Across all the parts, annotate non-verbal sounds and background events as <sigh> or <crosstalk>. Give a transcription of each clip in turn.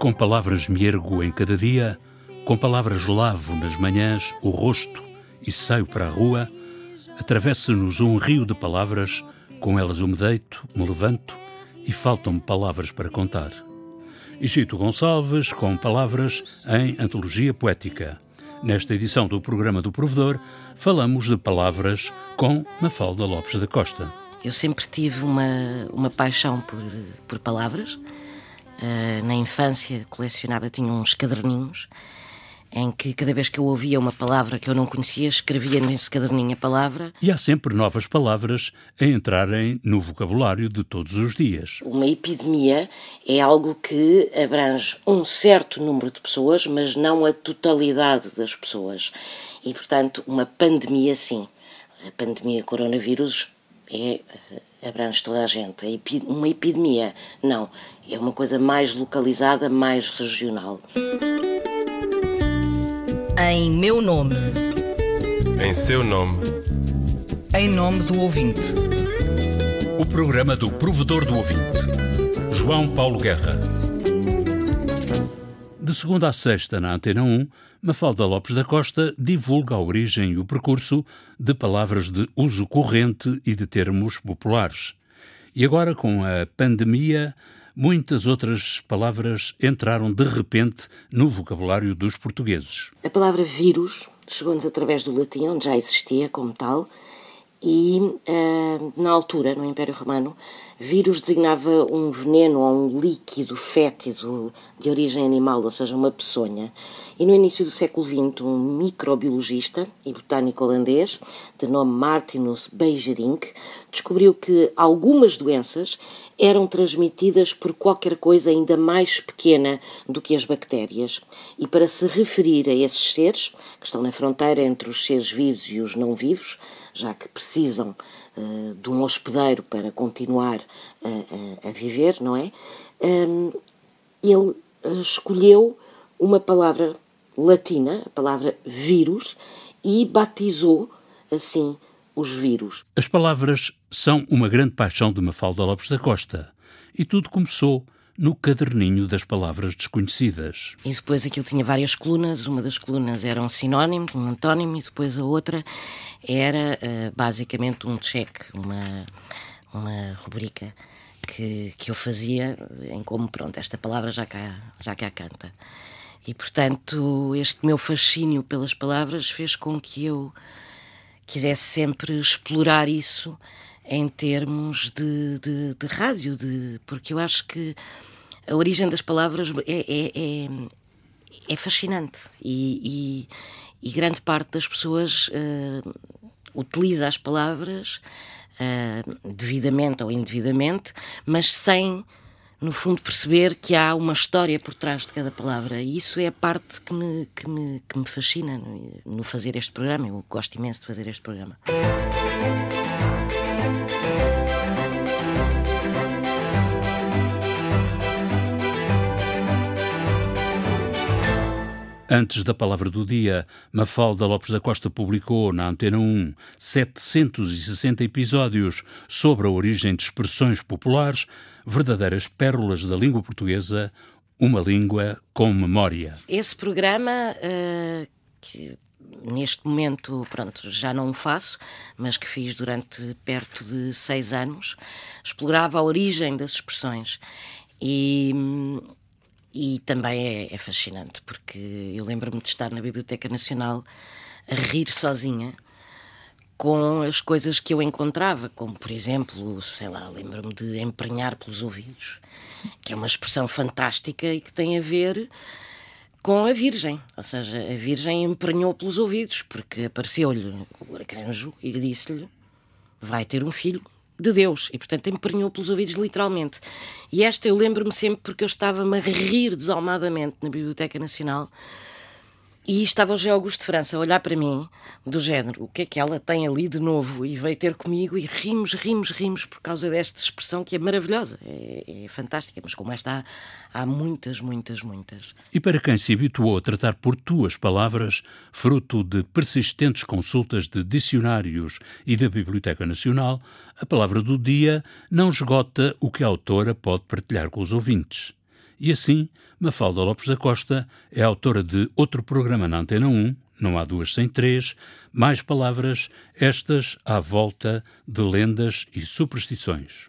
Com palavras me ergo em cada dia, com palavras lavo nas manhãs o rosto e saio para a rua, atravessa-nos um rio de palavras, com elas eu me deito, me levanto e faltam-me palavras para contar. Egito Gonçalves com palavras em Antologia Poética. Nesta edição do programa do Provedor, falamos de palavras com Mafalda Lopes da Costa. Eu sempre tive uma, uma paixão por, por palavras. Uh, na infância colecionava, tinha uns caderninhos em que cada vez que eu ouvia uma palavra que eu não conhecia, escrevia nesse caderninho a palavra. E há sempre novas palavras a entrarem no vocabulário de todos os dias. Uma epidemia é algo que abrange um certo número de pessoas, mas não a totalidade das pessoas. E, portanto, uma pandemia, sim. A pandemia coronavírus é abrange toda a gente. Uma epidemia, não. É uma coisa mais localizada, mais regional. Em meu nome. Em seu nome. Em nome do ouvinte. O programa do provedor do ouvinte. João Paulo Guerra. De segunda a sexta, na Antena 1, Mafalda Lopes da Costa divulga a origem e o percurso de palavras de uso corrente e de termos populares. E agora, com a pandemia, muitas outras palavras entraram de repente no vocabulário dos portugueses. A palavra vírus chegou-nos através do latim, onde já existia como tal, e uh, na altura, no Império Romano, vírus designava um veneno ou um líquido fétido de origem animal, ou seja, uma peçonha. E no início do século XX, um microbiologista e botânico holandês, de nome Martinus Beijerinck, descobriu que algumas doenças eram transmitidas por qualquer coisa ainda mais pequena do que as bactérias. E para se referir a esses seres, que estão na fronteira entre os seres vivos e os não vivos, já que precisam uh, de um hospedeiro para continuar a, a, a viver, não é? Um, ele uh, escolheu uma palavra latina, a palavra vírus, e batizou assim os vírus. As palavras são uma grande paixão de Mafalda Lopes da Costa. E tudo começou no caderninho das palavras desconhecidas. E depois aquilo tinha várias colunas, uma das colunas era um sinónimo, um antónimo, e depois a outra era uh, basicamente um cheque, uma, uma rubrica que, que eu fazia em como, pronto, esta palavra já cá, já cá canta. E, portanto, este meu fascínio pelas palavras fez com que eu quisesse sempre explorar isso em termos de, de, de rádio, de, porque eu acho que a origem das palavras é, é, é, é fascinante e, e, e, grande parte das pessoas uh, utiliza as palavras uh, devidamente ou indevidamente, mas sem, no fundo, perceber que há uma história por trás de cada palavra. E isso é a parte que me, que me, que me fascina no, fazer este programa. Eu gosto imenso de fazer este programa. Antes da palavra do dia, Mafalda Lopes da Costa publicou na Antena 1 760 episódios sobre a origem de expressões populares, verdadeiras pérolas da língua portuguesa, uma língua com memória. Esse programa, uh, que neste momento, pronto, já não o faço, mas que fiz durante perto de seis anos, explorava a origem das expressões. E hum, e também é, é fascinante, porque eu lembro-me de estar na Biblioteca Nacional a rir sozinha com as coisas que eu encontrava, como por exemplo, sei lá, lembro-me de emprenhar pelos ouvidos, que é uma expressão fantástica e que tem a ver com a Virgem. Ou seja, a Virgem emprenhou pelos ouvidos, porque apareceu-lhe o arcanjo e disse-lhe: vai ter um filho de Deus e, portanto, emprenhou pelos ouvidos literalmente. E esta eu lembro-me sempre porque eu estava-me a rir desalmadamente na Biblioteca Nacional e estava o José Augusto de França a olhar para mim, do género, o que é que ela tem ali de novo? E veio ter comigo e rimos, rimos, rimos por causa desta expressão que é maravilhosa, é, é fantástica, mas como esta há, há muitas, muitas, muitas. E para quem se habituou a tratar por tuas palavras, fruto de persistentes consultas de dicionários e da Biblioteca Nacional, a palavra do dia não esgota o que a autora pode partilhar com os ouvintes. E assim, Mafalda Lopes da Costa é autora de outro programa na Antena 1, Não Há Duas Sem Três, mais palavras, estas à volta de lendas e superstições.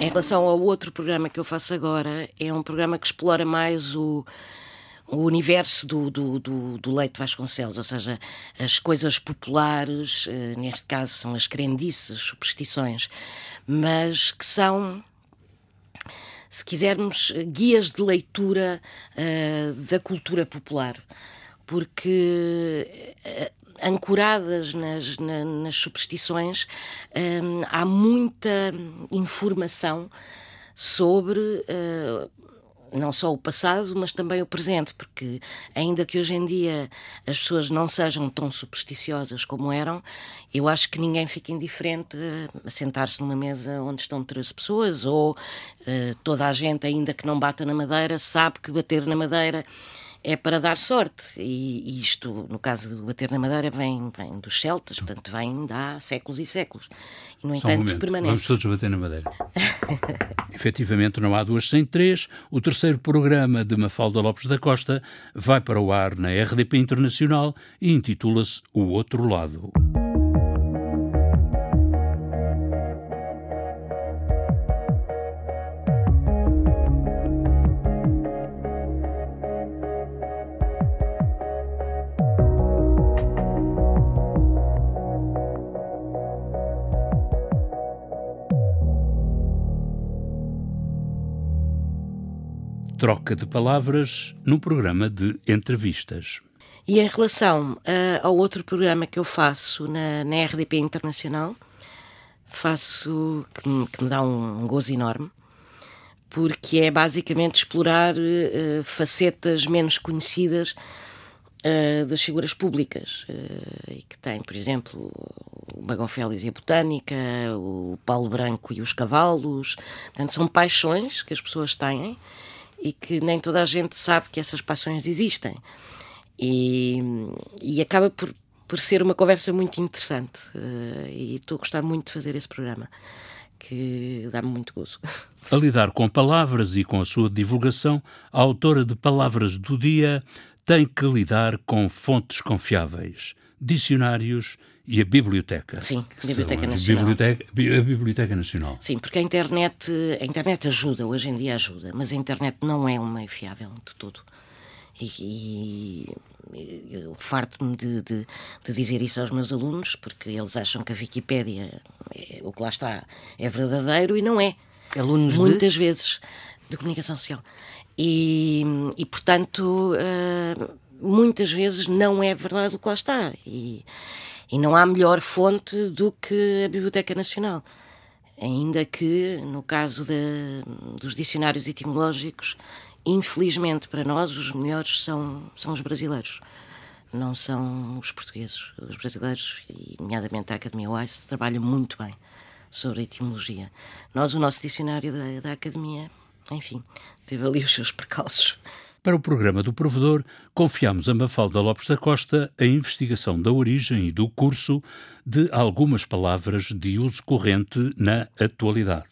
Em relação ao outro programa que eu faço agora, é um programa que explora mais o, o universo do, do, do, do Leite Vasconcelos, ou seja, as coisas populares, eh, neste caso são as crendices, superstições, mas que são, se quisermos, guias de leitura uh, da cultura popular. Porque uh, ancoradas nas, na, nas superstições, hum, há muita informação sobre uh, não só o passado, mas também o presente, porque ainda que hoje em dia as pessoas não sejam tão supersticiosas como eram, eu acho que ninguém fica indiferente a sentar-se numa mesa onde estão 13 pessoas, ou uh, toda a gente, ainda que não bata na madeira, sabe que bater na madeira é para dar sorte. E, isto, no caso do bater na madeira, vem, vem dos celtas, portanto, vem de há séculos e séculos. E, no Só entanto, um permanece. Vamos todos bater na madeira. <laughs> Efetivamente, não há duas sem três. O terceiro programa de Mafalda Lopes da Costa vai para o ar na RDP Internacional e intitula-se O Outro Lado. Troca de palavras no programa de entrevistas. E em relação uh, ao outro programa que eu faço na, na RDP Internacional, faço que me, que me dá um, um, gozo enorme, porque é basicamente explorar uh, facetas menos conhecidas uh, das figuras públicas, e que tem, por exemplo, o Bagão Félix e a Botânica, o Paulo Branco e os Cavalos. Portanto, são paixões que as pessoas têm e que nem toda a gente sabe que essas paixões existem. E, e acaba por, por ser uma conversa muito interessante. Uh, e estou a gostar muito de fazer esse programa, que dá-me muito gozo. A lidar com palavras e com a sua divulgação, a autora de Palavras do Dia tem que lidar com fontes confiáveis, dicionários e a biblioteca. Sim, a Biblioteca Nacional. Biblioteca, a Biblioteca Nacional. Sim, porque a internet, a internet ajuda, hoje em dia ajuda, mas a internet não é um meio fiável de tudo. E, e eu farto-me de, de, de, dizer isso aos meus alunos, porque eles acham que a Wikipédia, é, o que lá está, é verdadeiro e não é. Alunos Muitas de... vezes de comunicação social. E, e portanto, uh, muitas vezes não é verdade o que lá está. E, e não há melhor fonte do que a Biblioteca Nacional. Ainda que, no caso de, dos dicionários etimológicos, infelizmente para nós, os melhores são, são os brasileiros. Não são os portugueses. Os brasileiros, e nomeadamente a Academia Weiss, trabalham muito bem sobre a etimologia. Nós, o nosso dicionário da, da Academia, enfim, teve ali os seus percalços. Para o programa do provedor, confiamos a Mafalda Lopes da Costa a investigação da origem e do curso de algumas palavras de uso corrente na atualidade.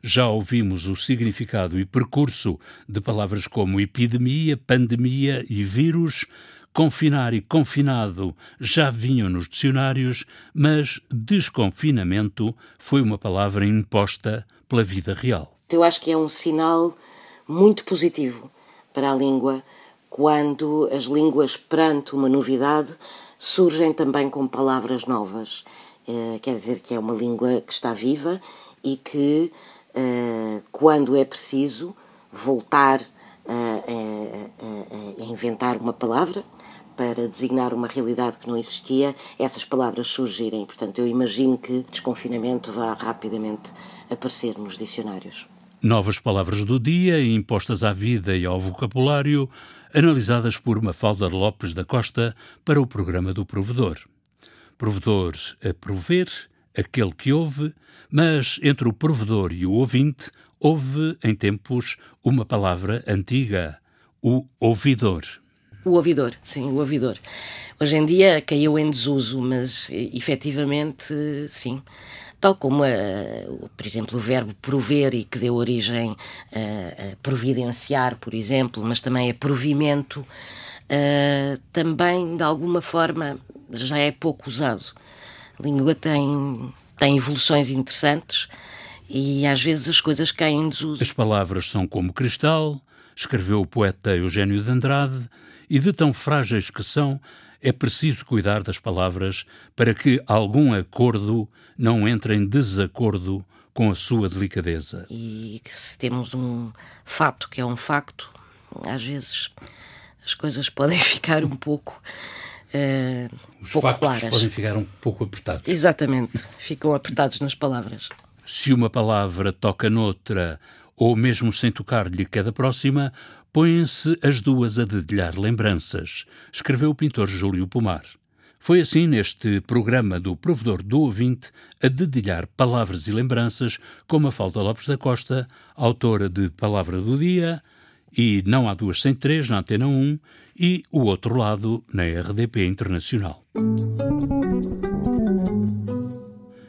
Já ouvimos o significado e percurso de palavras como epidemia, pandemia e vírus. Confinar e confinado já vinham nos dicionários, mas desconfinamento foi uma palavra imposta pela vida real. Eu acho que é um sinal muito positivo para a língua quando as línguas, perante uma novidade, surgem também com palavras novas. Uh, quer dizer que é uma língua que está viva e que, uh, quando é preciso, voltar a, a, a, inventar uma palavra para designar uma realidade que não existia, essas palavras surgirem. Portanto, eu imagino que desconfinamento vá rapidamente aparecer nos dicionários. Novas palavras do dia, impostas à vida e ao vocabulário, analisadas por Mafalda Lopes da Costa para o programa do provedor. Provedor a prover, aquele que ouve, mas entre o provedor e o ouvinte houve, em tempos, uma palavra antiga, o ouvidor. O ouvidor, sim, o ouvidor. Hoje em dia caiu em desuso, mas efetivamente, sim. Tal como, uh, por exemplo, o verbo prover e que deu origem uh, a providenciar, por exemplo, mas também a provimento, uh, também de alguma forma já é pouco usado. A língua tem, tem evoluções interessantes e às vezes as coisas caem em desuso. As palavras são como cristal, escreveu o poeta Eugênio de Andrade, e de tão frágeis que são, é preciso cuidar das palavras para que algum acordo não entre em desacordo com a sua delicadeza. E se temos um fato que é um facto, às vezes as coisas <laughs> podem ficar um pouco. Uh, Os pouco factos claras. podem ficar um pouco apertados. Exatamente, <laughs> ficam apertados nas palavras. Se uma palavra toca noutra, ou mesmo sem tocar-lhe cada próxima, põem-se as duas a dedilhar lembranças, escreveu o pintor Júlio Pomar. Foi assim neste programa do Provedor do Ouvinte a dedilhar palavras e lembranças com Mafalda Lopes da Costa, autora de Palavra do Dia e Não Há Duas Sem Três na Antena 1 e O Outro Lado na RDP Internacional.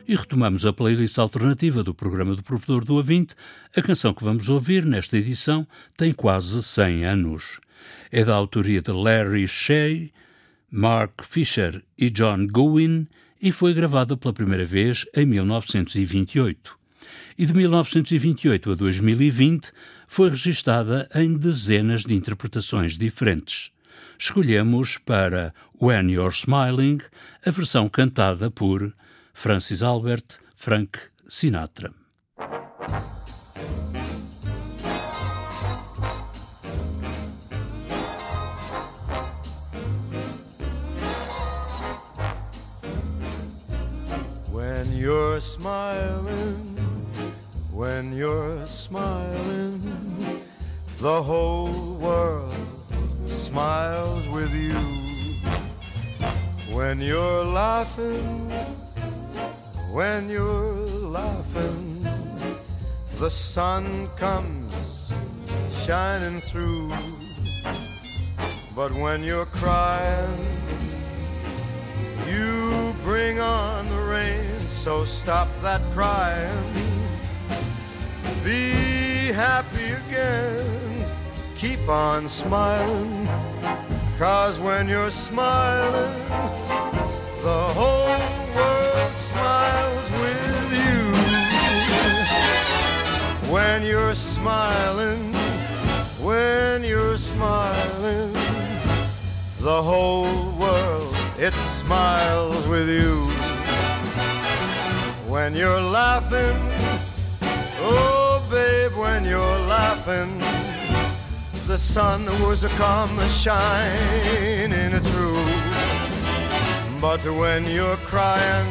E retomamos a playlist alternativa do programa do Provedor do Ouvinte. A canção que vamos ouvir nesta edição tem quase 100 anos. É da autoria de Larry Shea, Mark Fisher e John Gowen e foi gravada pela primeira vez em 1928. E de 1928 a 2020 foi registada em dezenas de interpretações diferentes. Escolhemos para When You're Smiling a versão cantada por Francis Albert Frank Sinatra. When you're smiling, when you're smiling, the whole world smiles with you. When you're laughing, when you're laughing, the sun comes shining through. But when you're crying, you bring on the rain, so stop that crying. Be happy again, keep on smiling, cause when you're smiling, the whole When you're smiling, when you're smiling, the whole world it smiles with you. When you're laughing, oh babe, when you're laughing, the sun was a come shining through. But when you're crying,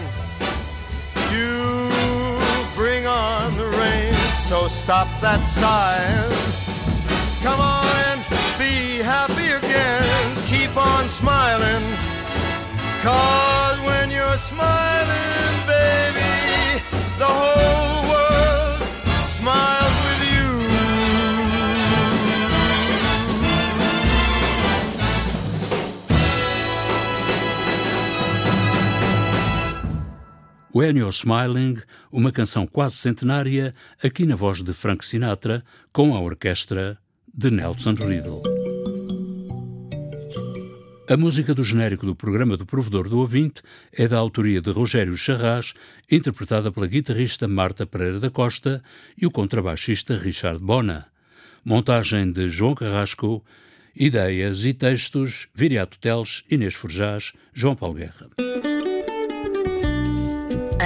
So stop that sighing. Come on and be happy again. Keep on smiling. Cause when you're smiling, baby, the whole world When You're Smiling, uma canção quase centenária, aqui na voz de Frank Sinatra, com a orquestra de Nelson Riddle. A música do genérico do programa do Provedor do Ouvinte é da autoria de Rogério Charras, interpretada pela guitarrista Marta Pereira da Costa e o contrabaixista Richard Bona. Montagem de João Carrasco, ideias e textos Viriato Teles, Inês Forjás, João Paulo Guerra.